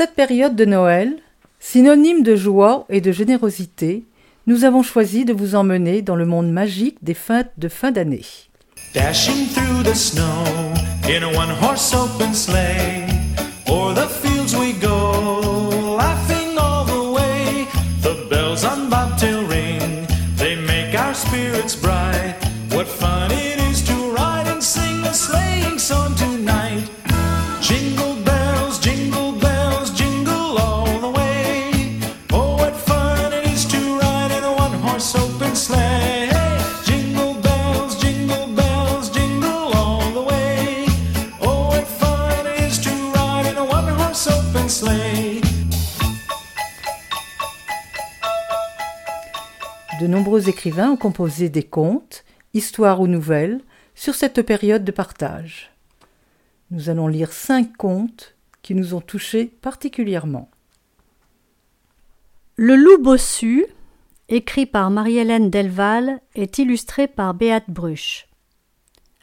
Cette période de Noël, synonyme de joie et de générosité, nous avons choisi de vous emmener dans le monde magique des fêtes de fin d'année. Ont composé des contes, histoires ou nouvelles sur cette période de partage. Nous allons lire cinq contes qui nous ont touchés particulièrement. Le loup bossu, écrit par Marie-Hélène Delval, est illustré par Béate Bruch.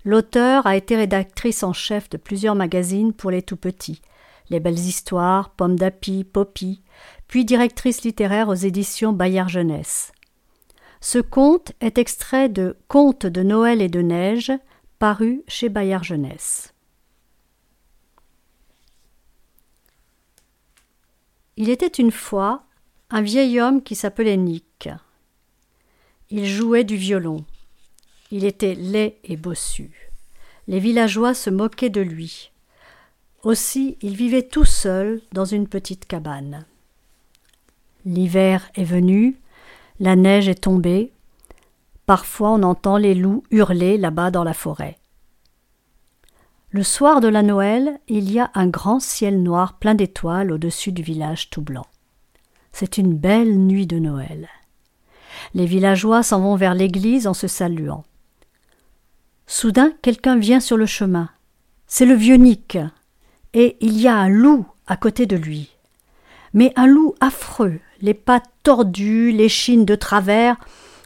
L'auteur a été rédactrice en chef de plusieurs magazines pour les tout-petits, Les Belles Histoires, Pomme d'Api, Poppy, puis directrice littéraire aux éditions Bayard Jeunesse. Ce conte est extrait de Contes de Noël et de neige, paru chez Bayard Jeunesse. Il était une fois un vieil homme qui s'appelait Nick. Il jouait du violon. Il était laid et bossu. Les villageois se moquaient de lui. Aussi, il vivait tout seul dans une petite cabane. L'hiver est venu, la neige est tombée. Parfois on entend les loups hurler là-bas dans la forêt. Le soir de la Noël, il y a un grand ciel noir plein d'étoiles au-dessus du village tout blanc. C'est une belle nuit de Noël. Les villageois s'en vont vers l'église en se saluant. Soudain, quelqu'un vient sur le chemin. C'est le vieux Nick. Et il y a un loup à côté de lui. Mais un loup affreux, les pattes tordues, l'échine de travers.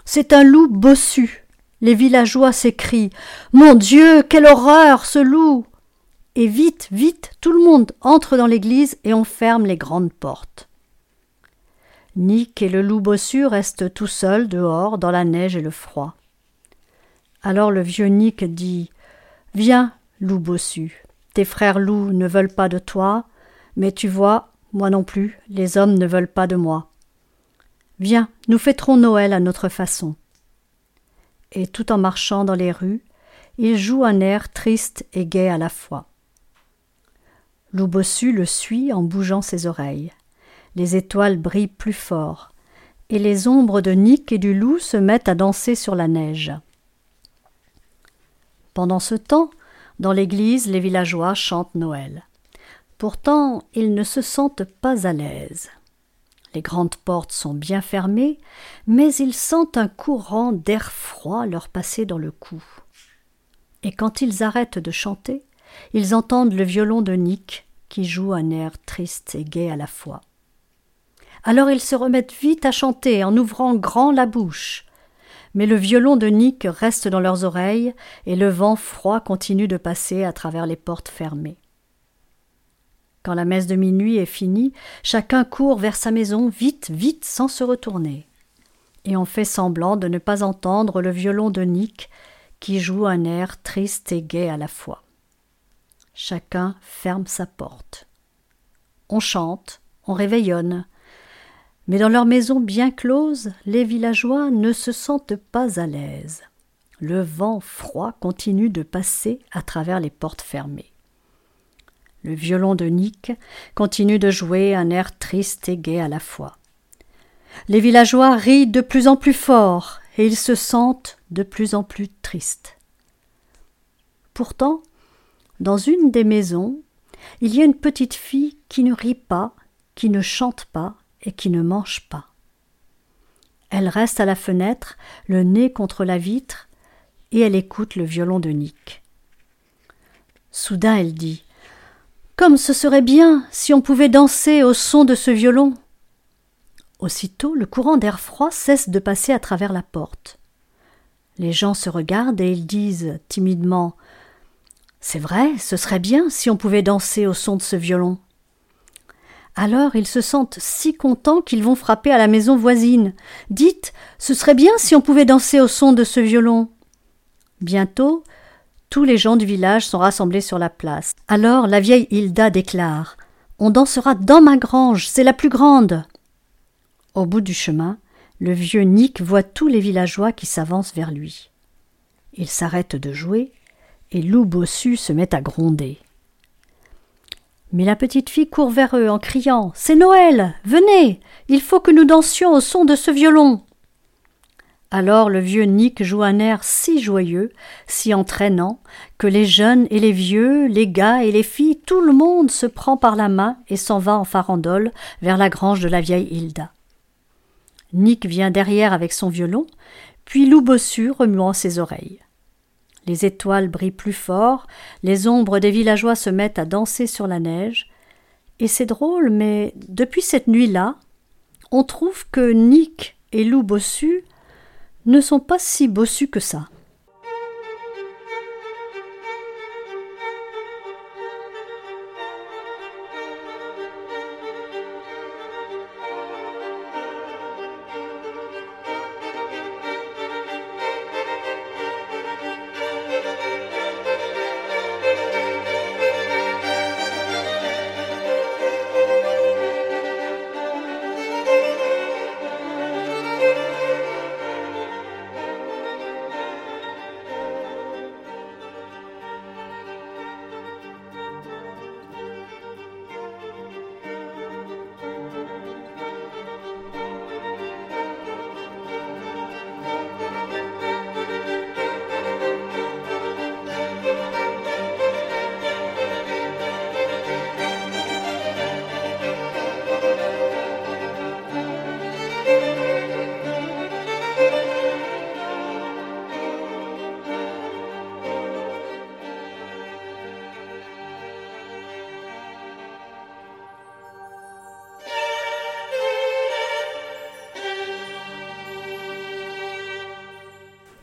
C'est un loup bossu. Les villageois s'écrient Mon Dieu, quelle horreur, ce loup Et vite, vite, tout le monde entre dans l'église et on ferme les grandes portes. Nick et le loup bossu restent tout seuls dehors dans la neige et le froid. Alors le vieux Nick dit Viens, loup bossu, tes frères loups ne veulent pas de toi, mais tu vois, moi non plus, les hommes ne veulent pas de moi. Viens, nous fêterons Noël à notre façon. Et tout en marchant dans les rues, il joue un air triste et gai à la fois. Loup bossu le suit en bougeant ses oreilles. Les étoiles brillent plus fort, et les ombres de Nick et du loup se mettent à danser sur la neige. Pendant ce temps, dans l'église, les villageois chantent Noël. Pourtant, ils ne se sentent pas à l'aise. Les grandes portes sont bien fermées, mais ils sentent un courant d'air froid leur passer dans le cou. Et quand ils arrêtent de chanter, ils entendent le violon de Nick qui joue un air triste et gai à la fois. Alors ils se remettent vite à chanter en ouvrant grand la bouche. Mais le violon de Nick reste dans leurs oreilles et le vent froid continue de passer à travers les portes fermées. Quand la messe de minuit est finie, chacun court vers sa maison vite, vite, sans se retourner. Et on fait semblant de ne pas entendre le violon de Nick qui joue un air triste et gai à la fois. Chacun ferme sa porte. On chante, on réveillonne. Mais dans leur maison bien close, les villageois ne se sentent pas à l'aise. Le vent froid continue de passer à travers les portes fermées. Le violon de Nick continue de jouer un air triste et gai à la fois. Les villageois rient de plus en plus fort et ils se sentent de plus en plus tristes. Pourtant, dans une des maisons, il y a une petite fille qui ne rit pas, qui ne chante pas et qui ne mange pas. Elle reste à la fenêtre, le nez contre la vitre, et elle écoute le violon de Nick. Soudain elle dit Comme ce serait bien si on pouvait danser au son de ce violon. Aussitôt le courant d'air froid cesse de passer à travers la porte. Les gens se regardent et ils disent timidement C'est vrai, ce serait bien si on pouvait danser au son de ce violon. Alors ils se sentent si contents qu'ils vont frapper à la maison voisine. Dites, ce serait bien si on pouvait danser au son de ce violon. Bientôt, tous les gens du village sont rassemblés sur la place. Alors la vieille Hilda déclare On dansera dans ma grange, c'est la plus grande. Au bout du chemin, le vieux Nick voit tous les villageois qui s'avancent vers lui. Il s'arrête de jouer, et loup bossu se met à gronder. Mais la petite fille court vers eux en criant C'est Noël Venez Il faut que nous dansions au son de ce violon alors le vieux Nick joue un air si joyeux, si entraînant, que les jeunes et les vieux, les gars et les filles, tout le monde se prend par la main et s'en va en farandole vers la grange de la vieille Hilda. Nick vient derrière avec son violon, puis Loup Bossu remuant ses oreilles. Les étoiles brillent plus fort, les ombres des villageois se mettent à danser sur la neige, et c'est drôle, mais depuis cette nuit-là, on trouve que Nick et Loup Bossu ne sont pas si bossus que ça.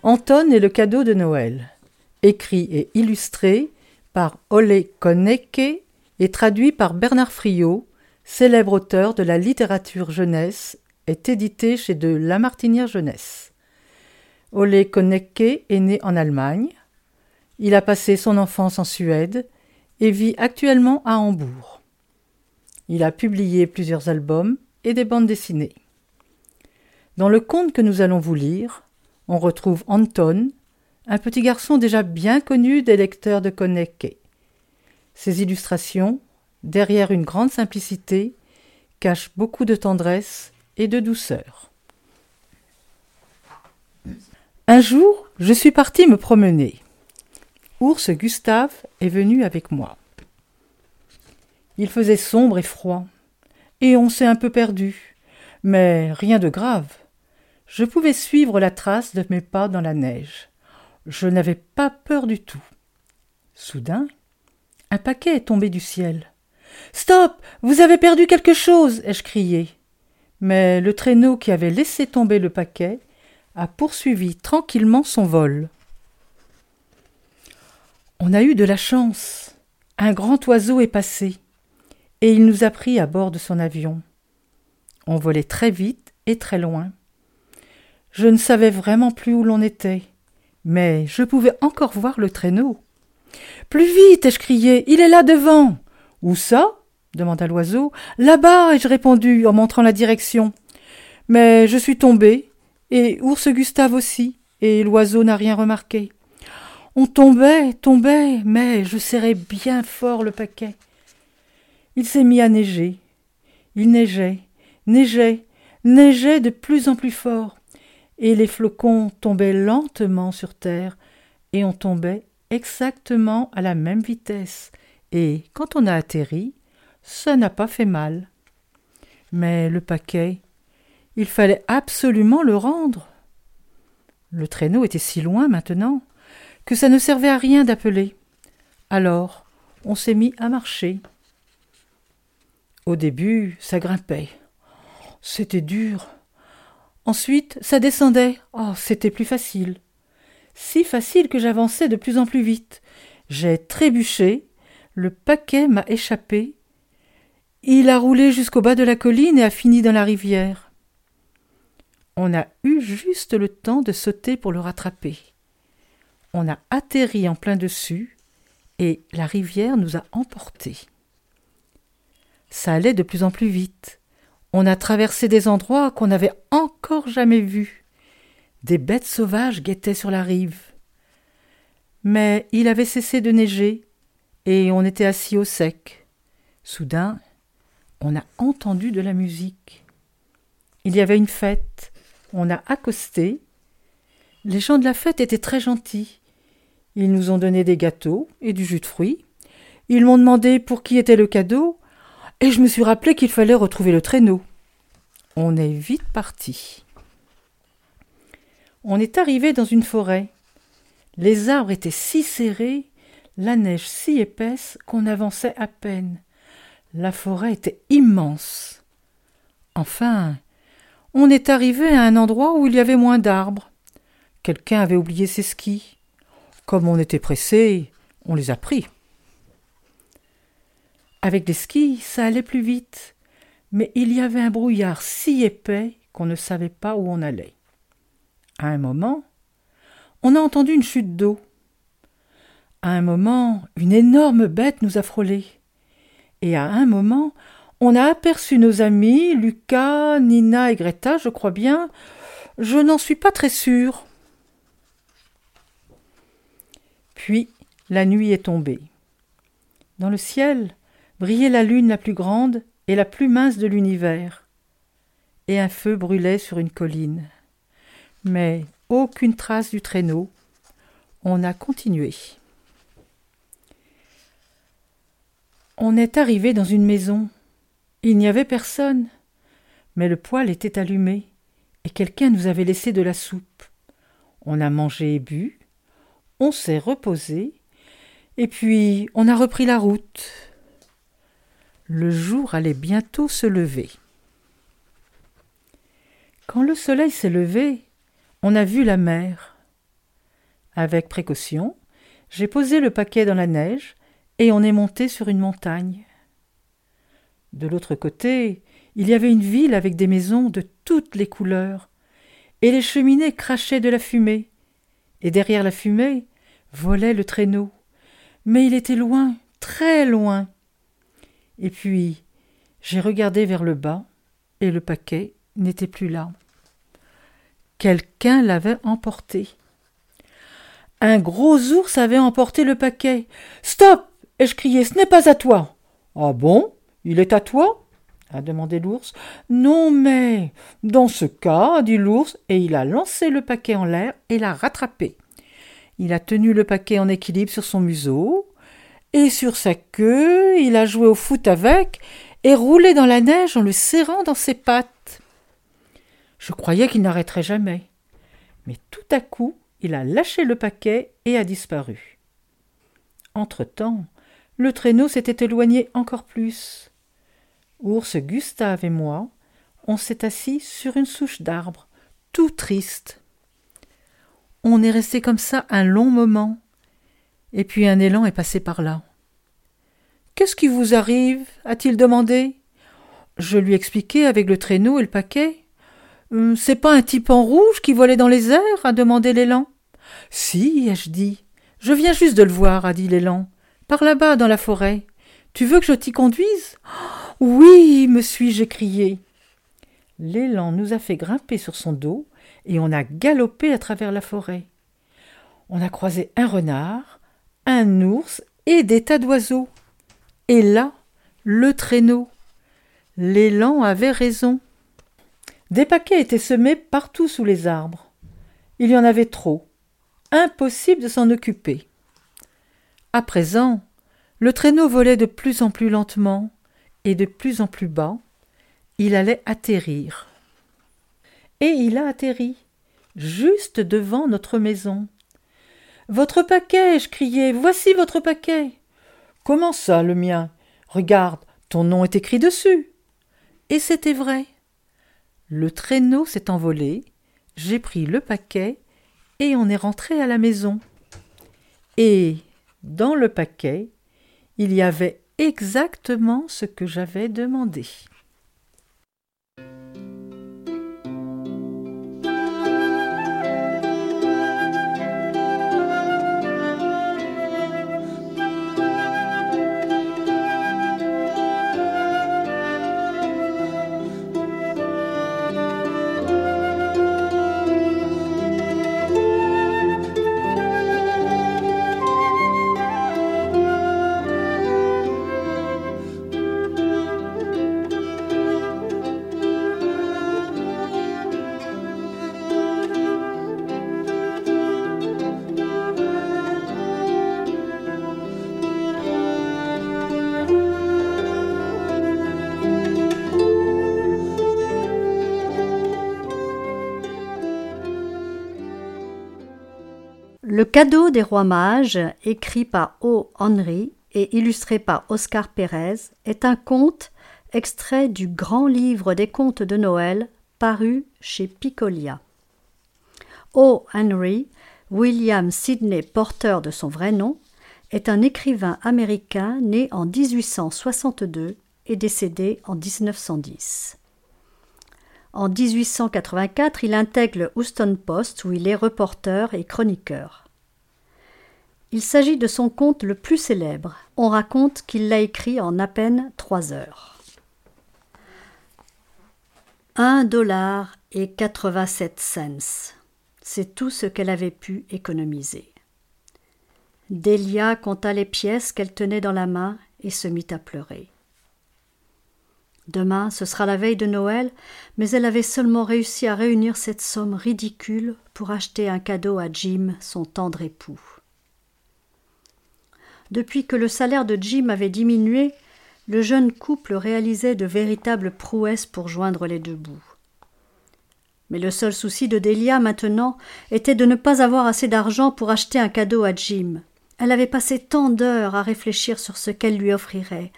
Anton est le cadeau de Noël, écrit et illustré par Ole Konneke et traduit par Bernard Friot, célèbre auteur de la littérature jeunesse, est édité chez de Lamartinière Jeunesse. Ole Konneke est né en Allemagne. Il a passé son enfance en Suède et vit actuellement à Hambourg. Il a publié plusieurs albums et des bandes dessinées. Dans le conte que nous allons vous lire, on retrouve Anton, un petit garçon déjà bien connu des lecteurs de Koneke. Ses illustrations, derrière une grande simplicité, cachent beaucoup de tendresse et de douceur. Un jour, je suis parti me promener. Ours Gustave est venu avec moi. Il faisait sombre et froid, et on s'est un peu perdu, mais rien de grave. Je pouvais suivre la trace de mes pas dans la neige. Je n'avais pas peur du tout. Soudain, un paquet est tombé du ciel. Stop. Vous avez perdu quelque chose. ai je crié. Mais le traîneau qui avait laissé tomber le paquet a poursuivi tranquillement son vol. On a eu de la chance. Un grand oiseau est passé, et il nous a pris à bord de son avion. On volait très vite et très loin. Je ne savais vraiment plus où l'on était, mais je pouvais encore voir le traîneau. Plus vite ai-je crié, il est là devant. Où ça? demanda l'oiseau. Là-bas, ai-je répondu en montrant la direction. Mais je suis tombé, et ours Gustave aussi, et l'oiseau n'a rien remarqué. On tombait, tombait, mais je serrais bien fort le paquet. Il s'est mis à neiger. Il neigeait, neigeait, neigeait de plus en plus fort, et les flocons tombaient lentement sur terre, et on tombait exactement à la même vitesse, et quand on a atterri, ça n'a pas fait mal. Mais le paquet, il fallait absolument le rendre. Le traîneau était si loin maintenant que ça ne servait à rien d'appeler. Alors, on s'est mis à marcher. Au début, ça grimpait. C'était dur. Ensuite, ça descendait. Oh, c'était plus facile. Si facile que j'avançais de plus en plus vite. J'ai trébuché, le paquet m'a échappé. Il a roulé jusqu'au bas de la colline et a fini dans la rivière. On a eu juste le temps de sauter pour le rattraper. On a atterri en plein dessus et la rivière nous a emportés. Ça allait de plus en plus vite. On a traversé des endroits qu'on n'avait encore jamais vus. Des bêtes sauvages guettaient sur la rive. Mais il avait cessé de neiger et on était assis au sec. Soudain, on a entendu de la musique. Il y avait une fête. On a accosté. Les gens de la fête étaient très gentils. Ils nous ont donné des gâteaux et du jus de fruits. Ils m'ont demandé pour qui était le cadeau, et je me suis rappelé qu'il fallait retrouver le traîneau. On est vite parti. On est arrivé dans une forêt. Les arbres étaient si serrés la neige si épaisse qu'on avançait à peine. La forêt était immense. Enfin, on est arrivé à un endroit où il y avait moins d'arbres. Quelqu'un avait oublié ses skis. Comme on était pressé, on les a pris. Avec des skis, ça allait plus vite, mais il y avait un brouillard si épais qu'on ne savait pas où on allait. À un moment, on a entendu une chute d'eau. À un moment, une énorme bête nous a frôlés. Et à un moment, on a aperçu nos amis, Lucas, Nina et Greta, je crois bien. Je n'en suis pas très sûre. Puis la nuit est tombée. Dans le ciel brillait la lune la plus grande et la plus mince de l'univers, et un feu brûlait sur une colline. Mais aucune trace du traîneau. On a continué. On est arrivé dans une maison. Il n'y avait personne. Mais le poêle était allumé, et quelqu'un nous avait laissé de la soupe. On a mangé et bu, on s'est reposé, et puis on a repris la route. Le jour allait bientôt se lever. Quand le soleil s'est levé, on a vu la mer. Avec précaution, j'ai posé le paquet dans la neige et on est monté sur une montagne. De l'autre côté, il y avait une ville avec des maisons de toutes les couleurs, et les cheminées crachaient de la fumée, et derrière la fumée volait le traîneau. Mais il était loin, très loin. Et puis j'ai regardé vers le bas, et le paquet n'était plus là. Quelqu'un l'avait emporté. Un gros ours avait emporté le paquet. Stop ai-je crié, ce n'est pas à toi. Ah bon? Il est à toi? a demandé l'ours. Non, mais. Dans ce cas, dit l'ours, et il a lancé le paquet en l'air et l'a rattrapé. Il a tenu le paquet en équilibre sur son museau, et sur sa queue, il a joué au foot avec, et roulé dans la neige en le serrant dans ses pattes. Je croyais qu'il n'arrêterait jamais. Mais tout à coup, il a lâché le paquet et a disparu. Entre-temps, le traîneau s'était éloigné encore plus. Ours Gustave et moi, on s'est assis sur une souche d'arbre, tout triste. On est resté comme ça un long moment, et puis un élan est passé par là. Qu'est-ce qui vous arrive? a-t-il demandé. Je lui expliquai avec le traîneau et le paquet. Hum, c'est pas un type en rouge qui volait dans les airs? a demandé l'élan. Si, ai-je dit, Je viens juste de le voir, a dit l'élan. Par là-bas, dans la forêt. Tu veux que je t'y conduise? Oui, me suis-je écrié. L'élan nous a fait grimper sur son dos et on a galopé à travers la forêt. On a croisé un renard, un ours et des tas d'oiseaux. Et là, le traîneau. L'élan avait raison. Des paquets étaient semés partout sous les arbres. Il y en avait trop. Impossible de s'en occuper. À présent, le traîneau volait de plus en plus lentement et de plus en plus bas. Il allait atterrir. Et il a atterri, juste devant notre maison. Votre paquet, je criai, voici votre paquet. Comment ça, le mien? Regarde, ton nom est écrit dessus. Et c'était vrai. Le traîneau s'est envolé, j'ai pris le paquet et on est rentré à la maison. Et dans le paquet, il y avait exactement ce que j'avais demandé. Cadeau des rois mages, écrit par O. Henry et illustré par Oscar Pérez, est un conte extrait du grand livre des contes de Noël paru chez Picolia. O. Henry, William Sidney Porter de son vrai nom, est un écrivain américain né en 1862 et décédé en 1910. En 1884, il intègre le Houston Post où il est reporter et chroniqueur. Il s'agit de son conte le plus célèbre. On raconte qu'il l'a écrit en à peine trois heures. Un dollar et quatre-vingt-sept cents. C'est tout ce qu'elle avait pu économiser. Delia compta les pièces qu'elle tenait dans la main et se mit à pleurer. Demain, ce sera la veille de Noël, mais elle avait seulement réussi à réunir cette somme ridicule pour acheter un cadeau à Jim, son tendre époux. Depuis que le salaire de Jim avait diminué, le jeune couple réalisait de véritables prouesses pour joindre les deux bouts. Mais le seul souci de Delia maintenant était de ne pas avoir assez d'argent pour acheter un cadeau à Jim. Elle avait passé tant d'heures à réfléchir sur ce qu'elle lui offrirait,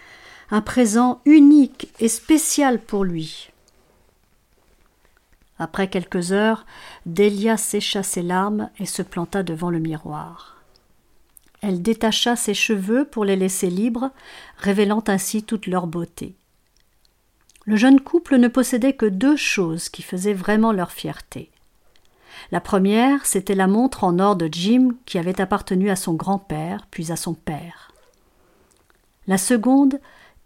un présent unique et spécial pour lui. Après quelques heures, Delia sécha ses larmes et se planta devant le miroir. Elle détacha ses cheveux pour les laisser libres, révélant ainsi toute leur beauté. Le jeune couple ne possédait que deux choses qui faisaient vraiment leur fierté. La première, c'était la montre en or de Jim qui avait appartenu à son grand-père, puis à son père. La seconde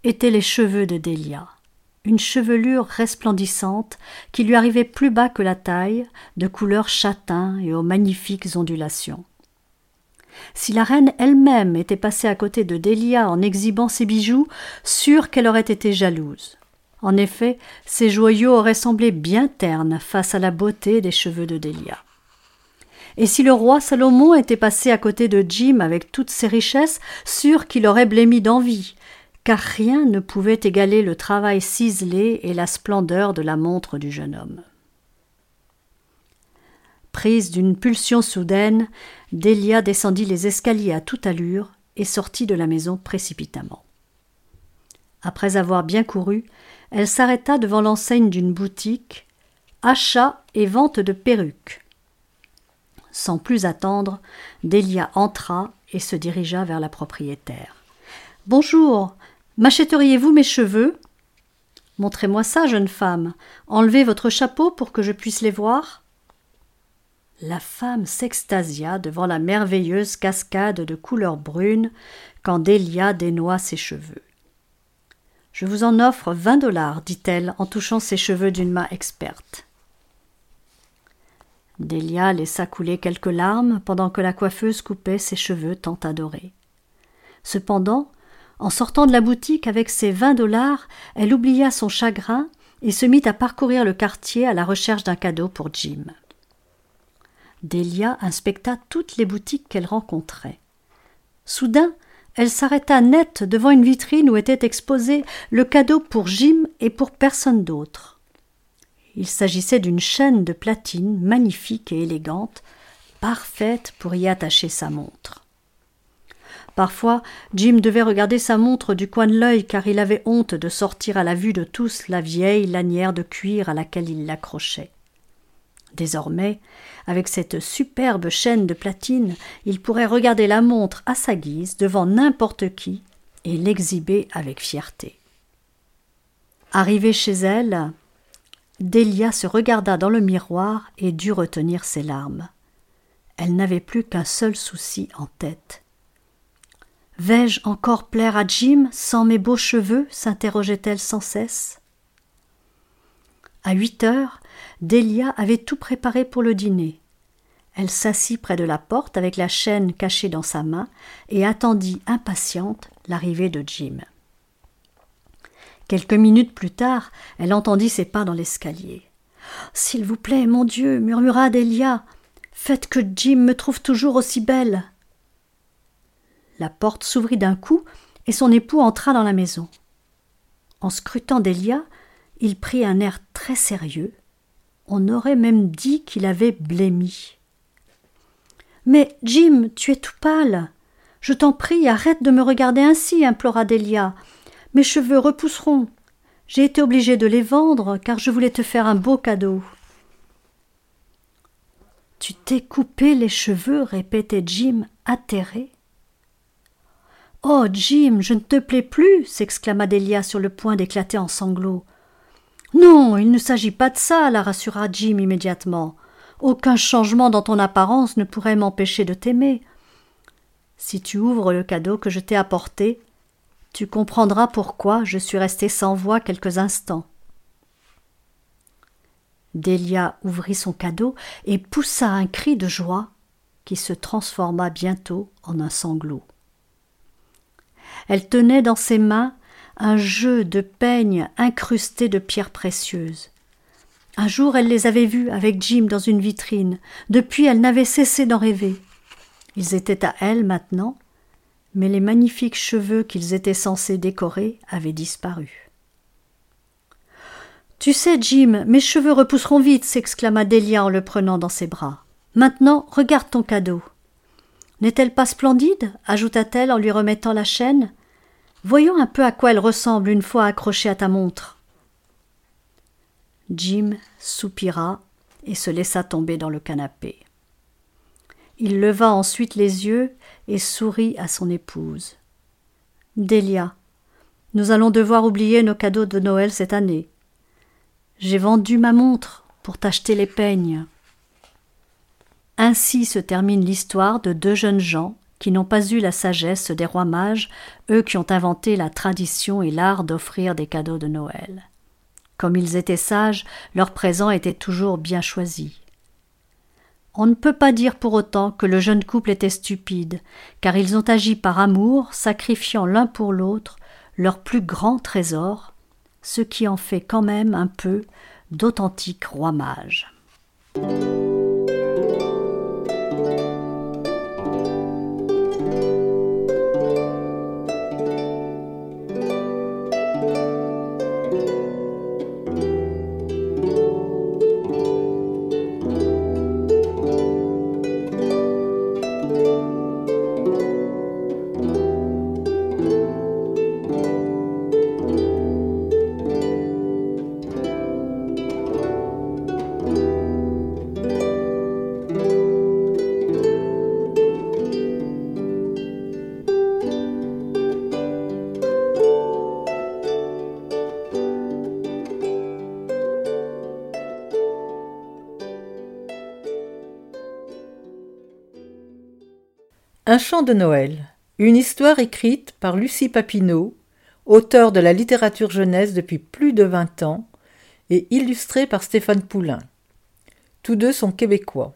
étaient les cheveux de Delia, une chevelure resplendissante qui lui arrivait plus bas que la taille, de couleur châtain et aux magnifiques ondulations. Si la reine elle-même était passée à côté de Delia en exhibant ses bijoux, sûre qu'elle aurait été jalouse. En effet, ces joyaux auraient semblé bien ternes face à la beauté des cheveux de Delia. Et si le roi Salomon était passé à côté de Jim avec toutes ses richesses, sûr qu'il aurait blêmi d'envie, car rien ne pouvait égaler le travail ciselé et la splendeur de la montre du jeune homme. Prise d'une pulsion soudaine, Delia descendit les escaliers à toute allure et sortit de la maison précipitamment. Après avoir bien couru, elle s'arrêta devant l'enseigne d'une boutique, achat et vente de perruques. Sans plus attendre, Delia entra et se dirigea vers la propriétaire. Bonjour, m'achèteriez-vous mes cheveux Montrez-moi ça, jeune femme. Enlevez votre chapeau pour que je puisse les voir. La femme s'extasia devant la merveilleuse cascade de couleur brune quand Delia dénoua ses cheveux. Je vous en offre vingt dollars, dit-elle en touchant ses cheveux d'une main experte. Delia laissa couler quelques larmes pendant que la coiffeuse coupait ses cheveux tant adorés. Cependant, en sortant de la boutique avec ses vingt dollars, elle oublia son chagrin et se mit à parcourir le quartier à la recherche d'un cadeau pour Jim. Delia inspecta toutes les boutiques qu'elle rencontrait. Soudain, elle s'arrêta net devant une vitrine où était exposé le cadeau pour Jim et pour personne d'autre. Il s'agissait d'une chaîne de platine magnifique et élégante, parfaite pour y attacher sa montre. Parfois, Jim devait regarder sa montre du coin de l'œil car il avait honte de sortir à la vue de tous la vieille lanière de cuir à laquelle il l'accrochait. Désormais, avec cette superbe chaîne de platine, il pourrait regarder la montre à sa guise devant n'importe qui et l'exhiber avec fierté. Arrivée chez elle, Delia se regarda dans le miroir et dut retenir ses larmes. Elle n'avait plus qu'un seul souci en tête. Vais-je encore plaire à Jim sans mes beaux cheveux s'interrogeait-elle sans cesse. À huit heures, Delia avait tout préparé pour le dîner. Elle s'assit près de la porte avec la chaîne cachée dans sa main et attendit impatiente l'arrivée de Jim. Quelques minutes plus tard, elle entendit ses pas dans l'escalier. S'il vous plaît, mon Dieu, murmura Delia, faites que Jim me trouve toujours aussi belle. La porte s'ouvrit d'un coup et son époux entra dans la maison. En scrutant Delia, il prit un air très sérieux. On aurait même dit qu'il avait blêmi. Mais Jim, tu es tout pâle. Je t'en prie, arrête de me regarder ainsi, implora Delia. Mes cheveux repousseront. J'ai été obligée de les vendre car je voulais te faire un beau cadeau. Tu t'es coupé les cheveux, répétait Jim, atterré. Oh, Jim, je ne te plais plus, s'exclama Delia sur le point d'éclater en sanglots. Non, il ne s'agit pas de ça, la rassura Jim immédiatement. Aucun changement dans ton apparence ne pourrait m'empêcher de t'aimer. Si tu ouvres le cadeau que je t'ai apporté, tu comprendras pourquoi je suis restée sans voix quelques instants. Delia ouvrit son cadeau et poussa un cri de joie qui se transforma bientôt en un sanglot. Elle tenait dans ses mains un jeu de peignes incrustés de pierres précieuses. Un jour elle les avait vus avec Jim dans une vitrine. Depuis elle n'avait cessé d'en rêver. Ils étaient à elle maintenant, mais les magnifiques cheveux qu'ils étaient censés décorer avaient disparu. Tu sais, Jim, mes cheveux repousseront vite, s'exclama Delia en le prenant dans ses bras. Maintenant, regarde ton cadeau. N'est-elle pas splendide? ajouta-t-elle en lui remettant la chaîne. Voyons un peu à quoi elle ressemble une fois accrochée à ta montre. Jim soupira et se laissa tomber dans le canapé. Il leva ensuite les yeux et sourit à son épouse. Delia, nous allons devoir oublier nos cadeaux de Noël cette année. J'ai vendu ma montre pour t'acheter les peignes. Ainsi se termine l'histoire de deux jeunes gens qui n'ont pas eu la sagesse des rois mages, eux qui ont inventé la tradition et l'art d'offrir des cadeaux de Noël. Comme ils étaient sages, leur présent était toujours bien choisi. On ne peut pas dire pour autant que le jeune couple était stupide, car ils ont agi par amour, sacrifiant l'un pour l'autre leur plus grand trésor, ce qui en fait quand même un peu d'authentiques rois mages. De Noël, une histoire écrite par Lucie Papineau, auteur de la littérature jeunesse depuis plus de vingt ans, et illustrée par Stéphane Poulain. Tous deux sont québécois.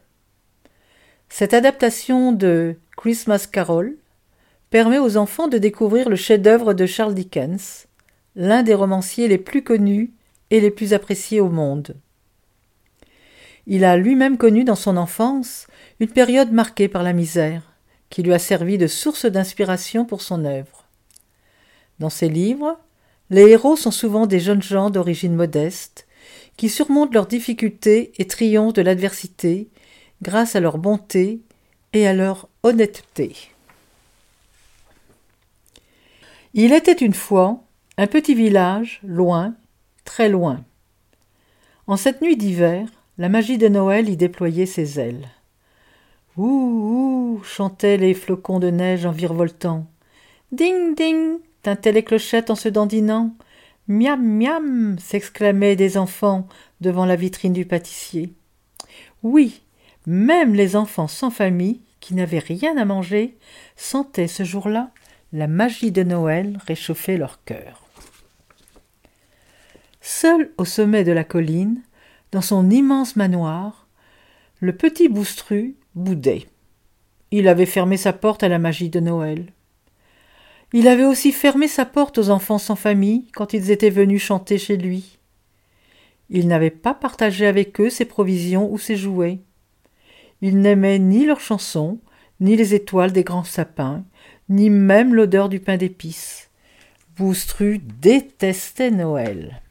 Cette adaptation de Christmas Carol permet aux enfants de découvrir le chef-d'œuvre de Charles Dickens, l'un des romanciers les plus connus et les plus appréciés au monde. Il a lui-même connu dans son enfance une période marquée par la misère, qui lui a servi de source d'inspiration pour son œuvre. Dans ses livres, les héros sont souvent des jeunes gens d'origine modeste, qui surmontent leurs difficultés et triomphent de l'adversité grâce à leur bonté et à leur honnêteté. Il était une fois un petit village, loin, très loin. En cette nuit d'hiver, la magie de Noël y déployait ses ailes. Ouh, ouh chantaient les flocons de neige en virevoltant. Ding, ding tintaient les clochettes en se dandinant. Miam, miam s'exclamaient des enfants devant la vitrine du pâtissier. Oui, même les enfants sans famille, qui n'avaient rien à manger, sentaient ce jour-là la magie de Noël réchauffer leur cœur. Seul au sommet de la colline, dans son immense manoir, le petit Boustru boudait. Il avait fermé sa porte à la magie de Noël. Il avait aussi fermé sa porte aux enfants sans famille quand ils étaient venus chanter chez lui. Il n'avait pas partagé avec eux ses provisions ou ses jouets. Il n'aimait ni leurs chansons, ni les étoiles des grands sapins, ni même l'odeur du pain d'épices. Boustru détestait Noël.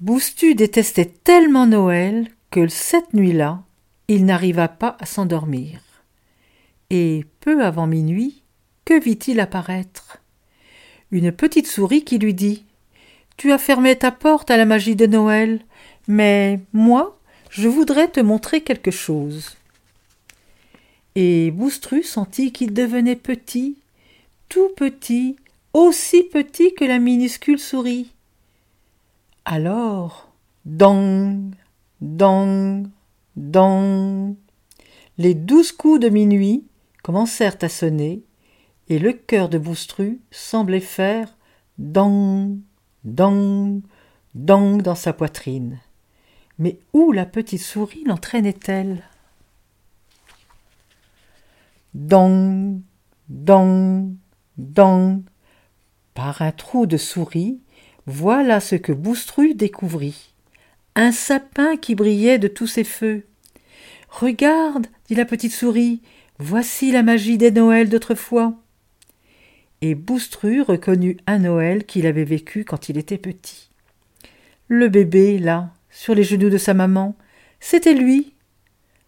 Boustu détestait tellement Noël que cette nuit-là, il n'arriva pas à s'endormir. Et peu avant minuit, que vit-il apparaître? Une petite souris qui lui dit Tu as fermé ta porte à la magie de Noël, mais moi, je voudrais te montrer quelque chose. Et Boustru sentit qu'il devenait petit, tout petit, aussi petit que la minuscule souris. Alors, dong, dong, dong, les douze coups de minuit commencèrent à sonner, et le cœur de Boustru semblait faire dong, dong, dong dans sa poitrine. Mais où la petite souris l'entraînait-elle? Dong, dong, dong. Par un trou de souris, voilà ce que Boustru découvrit. Un sapin qui brillait de tous ses feux. Regarde, dit la petite souris, voici la magie des Noëls d'autrefois. Et Boustru reconnut un Noël qu'il avait vécu quand il était petit. Le bébé, là, sur les genoux de sa maman, c'était lui.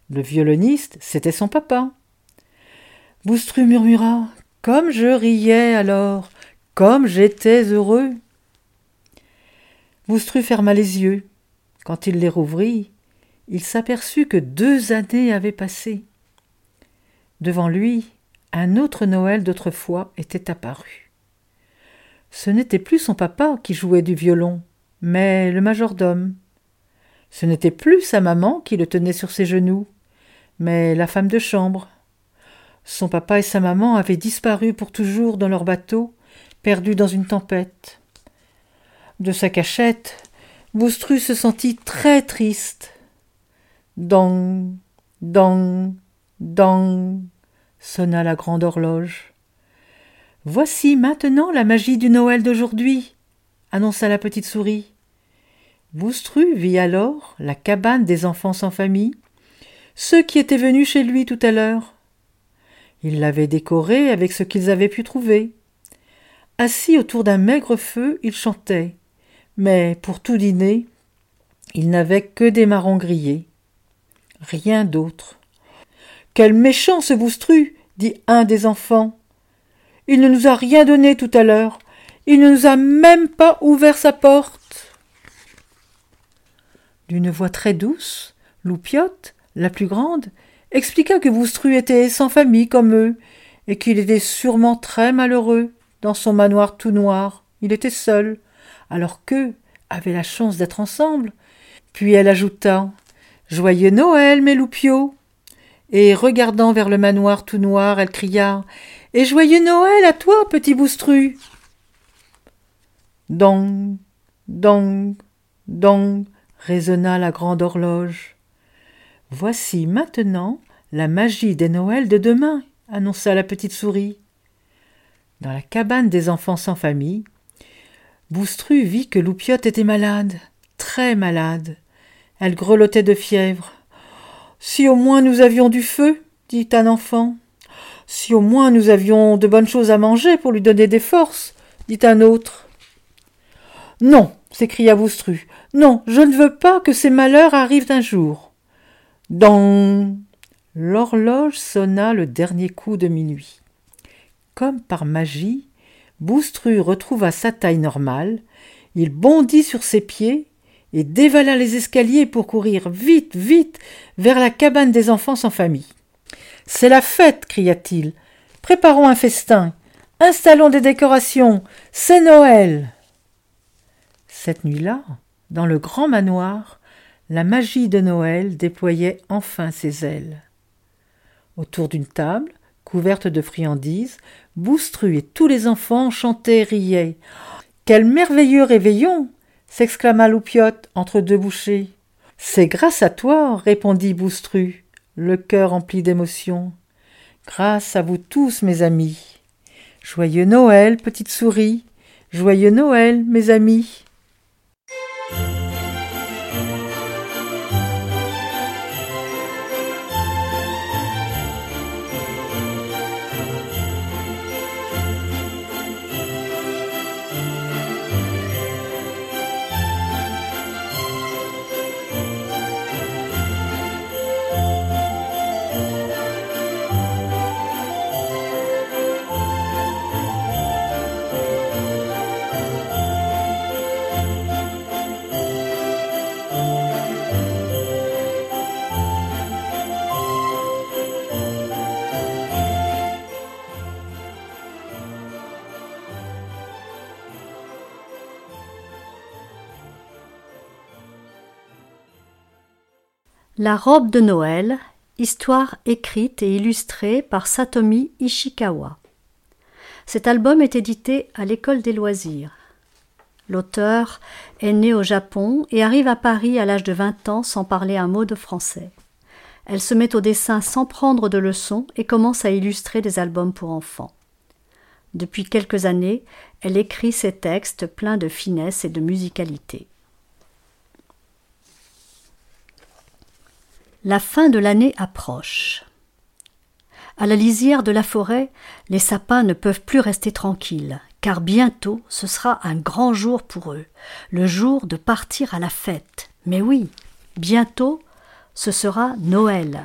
Le violoniste, c'était son papa. Boustru murmura Comme je riais alors, comme j'étais heureux. Boustru ferma les yeux. Quand il les rouvrit, il s'aperçut que deux années avaient passé. Devant lui, un autre Noël d'autrefois était apparu. Ce n'était plus son papa qui jouait du violon, mais le majordome. Ce n'était plus sa maman qui le tenait sur ses genoux, mais la femme de chambre. Son papa et sa maman avaient disparu pour toujours dans leur bateau, perdus dans une tempête. De sa cachette, Boustru se sentit très triste. Dong, dong, dong, sonna la grande horloge. Voici maintenant la magie du Noël d'aujourd'hui, annonça la petite souris. Boustru vit alors la cabane des enfants sans famille, ceux qui étaient venus chez lui tout à l'heure. Il l'avait décorée avec ce qu'ils avaient pu trouver. Assis autour d'un maigre feu, ils chantaient mais pour tout dîner, il n'avait que des marrons grillés. Rien d'autre. Quel méchant ce Boustru dit un des enfants. Il ne nous a rien donné tout à l'heure. Il ne nous a même pas ouvert sa porte. D'une voix très douce, Loupiote, la plus grande, expliqua que Boustru était sans famille comme eux, et qu'il était sûrement très malheureux dans son manoir tout noir. Il était seul, alors qu'eux avaient la chance d'être ensemble. Puis elle ajouta Joyeux Noël, mes loupiaux et regardant vers le manoir tout noir, elle cria Et joyeux Noël à toi, petit boustru Dong, dong, dong, résonna la grande horloge. Voici maintenant la magie des Noëls de demain, annonça la petite souris. Dans la cabane des enfants sans famille, Boustru vit que Loupiote était malade, très malade. Elle grelottait de fièvre. Si au moins nous avions du feu, dit un enfant. Si au moins nous avions de bonnes choses à manger pour lui donner des forces, dit un autre. Non, s'écria Boustru. Non, je ne veux pas que ces malheurs arrivent un jour. Dans l'horloge sonna le dernier coup de minuit. Comme par magie, Boustru retrouva sa taille normale, il bondit sur ses pieds et dévala les escaliers pour courir vite, vite vers la cabane des enfants sans famille. C'est la fête, cria-t-il. Préparons un festin. Installons des décorations. C'est Noël. Cette nuit-là, dans le grand manoir, la magie de Noël déployait enfin ses ailes. Autour d'une table, couverte de friandises, Boustru et tous les enfants chantaient riaient. Quel merveilleux réveillon s'exclama Loupiote entre deux bouchées. C'est grâce à toi, répondit Boustru, le cœur empli d'émotion. Grâce à vous tous, mes amis. Joyeux Noël, petite souris. Joyeux Noël, mes amis. La robe de Noël, histoire écrite et illustrée par Satomi Ishikawa. Cet album est édité à l'école des loisirs. L'auteur est né au Japon et arrive à Paris à l'âge de 20 ans sans parler un mot de français. Elle se met au dessin sans prendre de leçons et commence à illustrer des albums pour enfants. Depuis quelques années, elle écrit ses textes pleins de finesse et de musicalité. La fin de l'année approche. À la lisière de la forêt, les sapins ne peuvent plus rester tranquilles, car bientôt ce sera un grand jour pour eux, le jour de partir à la fête. Mais oui, bientôt ce sera Noël.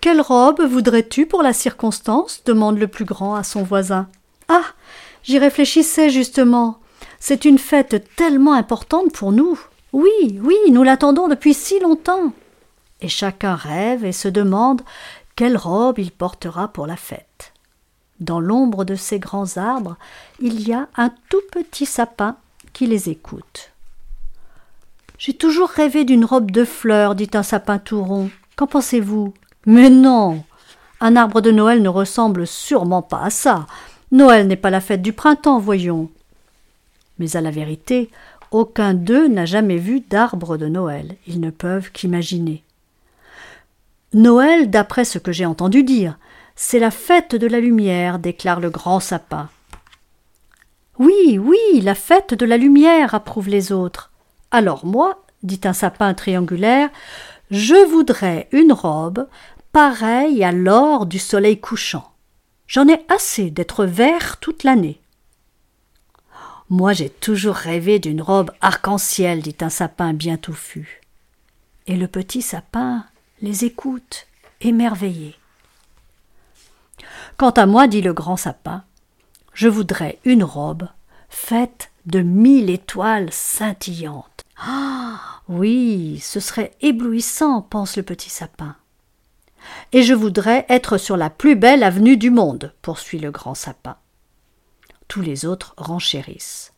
Quelle robe voudrais-tu pour la circonstance? demande le plus grand à son voisin. Ah. J'y réfléchissais justement. C'est une fête tellement importante pour nous. Oui, oui, nous l'attendons depuis si longtemps. Et chacun rêve et se demande quelle robe il portera pour la fête. Dans l'ombre de ces grands arbres, il y a un tout petit sapin qui les écoute. J'ai toujours rêvé d'une robe de fleurs, dit un sapin tout rond. Qu'en pensez-vous? Mais non Un arbre de Noël ne ressemble sûrement pas à ça. Noël n'est pas la fête du printemps, voyons. Mais à la vérité, aucun d'eux n'a jamais vu d'arbre de Noël. Ils ne peuvent qu'imaginer. Noël, d'après ce que j'ai entendu dire, c'est la fête de la lumière, déclare le grand sapin. Oui, oui, la fête de la lumière, approuvent les autres. Alors moi, dit un sapin triangulaire, je voudrais une robe pareille à l'or du soleil couchant. J'en ai assez d'être vert toute l'année. Moi j'ai toujours rêvé d'une robe arc-en-ciel, dit un sapin bien touffu. Et le petit sapin les écoute, émerveillé. Quant à moi, dit le grand sapin, je voudrais une robe faite de mille étoiles scintillantes. Ah. Oui, ce serait éblouissant, pense le petit sapin. Et je voudrais être sur la plus belle avenue du monde, poursuit le grand sapin. Tous les autres renchérissent.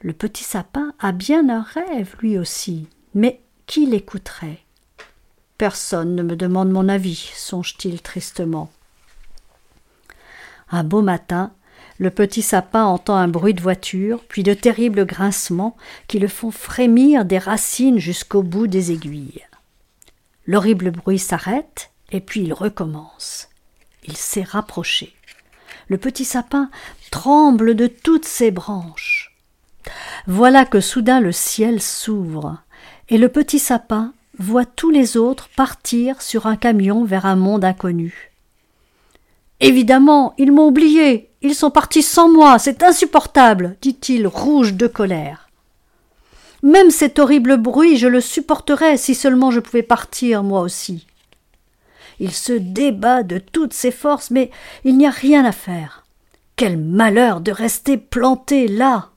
Le petit sapin a bien un rêve, lui aussi, mais qui l'écouterait? Personne ne me demande mon avis, songe-t-il tristement. Un beau matin, le petit sapin entend un bruit de voiture, puis de terribles grincements qui le font frémir des racines jusqu'au bout des aiguilles. L'horrible bruit s'arrête, et puis il recommence. Il s'est rapproché. Le petit sapin tremble de toutes ses branches. Voilà que soudain le ciel s'ouvre, et le petit sapin voit tous les autres partir sur un camion vers un monde inconnu. Évidemment, ils m'ont oublié. Ils sont partis sans moi. C'est insupportable, dit-il, rouge de colère. Même cet horrible bruit, je le supporterais si seulement je pouvais partir, moi aussi. Il se débat de toutes ses forces, mais il n'y a rien à faire. Quel malheur de rester planté là.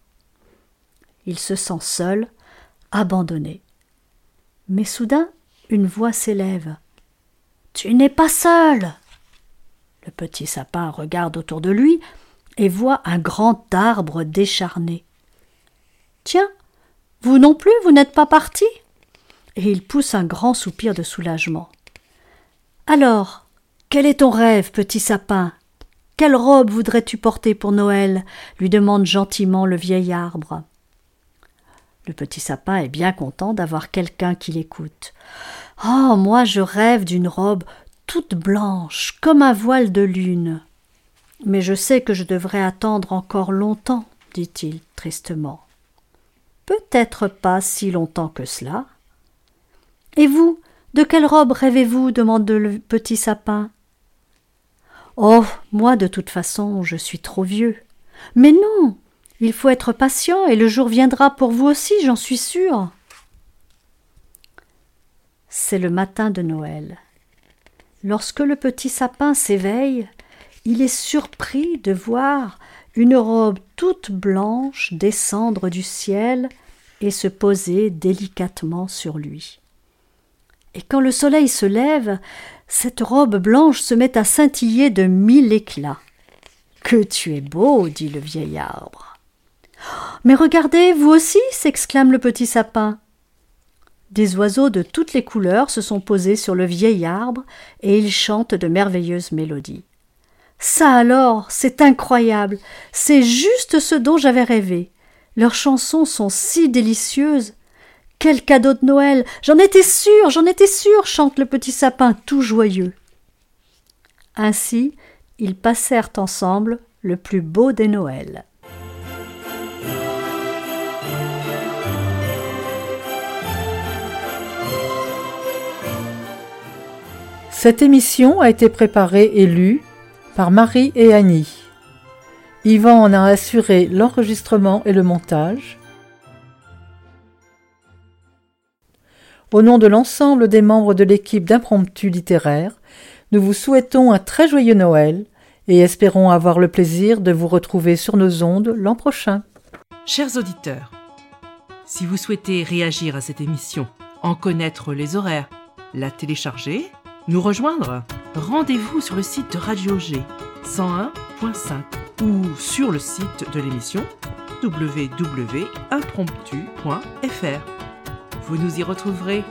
Il se sent seul, abandonné. Mais soudain, une voix s'élève. Tu n'es pas seul. Le petit sapin regarde autour de lui et voit un grand arbre décharné. Tiens, vous non plus, vous n'êtes pas parti Et il pousse un grand soupir de soulagement. Alors, quel est ton rêve, petit sapin? Quelle robe voudrais-tu porter pour Noël? lui demande gentiment le vieil arbre. Le petit sapin est bien content d'avoir quelqu'un qui l'écoute. Oh, moi je rêve d'une robe toute blanche, comme un voile de lune. Mais je sais que je devrais attendre encore longtemps, dit-il tristement. Peut-être pas si longtemps que cela. Et vous, de quelle robe rêvez-vous demande le petit sapin. Oh, moi, de toute façon, je suis trop vieux. Mais non, il faut être patient et le jour viendra pour vous aussi, j'en suis sûr. C'est le matin de Noël. Lorsque le petit sapin s'éveille, il est surpris de voir une robe toute blanche descendre du ciel et se poser délicatement sur lui. Et quand le soleil se lève, cette robe blanche se met à scintiller de mille éclats. Que tu es beau, dit le vieil arbre. Mais regardez, vous aussi, s'exclame le petit sapin. Des oiseaux de toutes les couleurs se sont posés sur le vieil arbre et ils chantent de merveilleuses mélodies. Ça alors, c'est incroyable, c'est juste ce dont j'avais rêvé. Leurs chansons sont si délicieuses. Quel cadeau de Noël. J'en étais sûr, j'en étais sûr, chante le petit sapin tout joyeux. Ainsi, ils passèrent ensemble le plus beau des Noëls. Cette émission a été préparée et lue par Marie et Annie. Yvan en a assuré l'enregistrement et le montage. Au nom de l'ensemble des membres de l'équipe d'impromptu littéraire, nous vous souhaitons un très joyeux Noël et espérons avoir le plaisir de vous retrouver sur nos ondes l'an prochain. Chers auditeurs, si vous souhaitez réagir à cette émission, en connaître les horaires, la télécharger, nous rejoindre Rendez-vous sur le site de Radio G 101.5 ou sur le site de l'émission www.impromptu.fr. Vous nous y retrouverez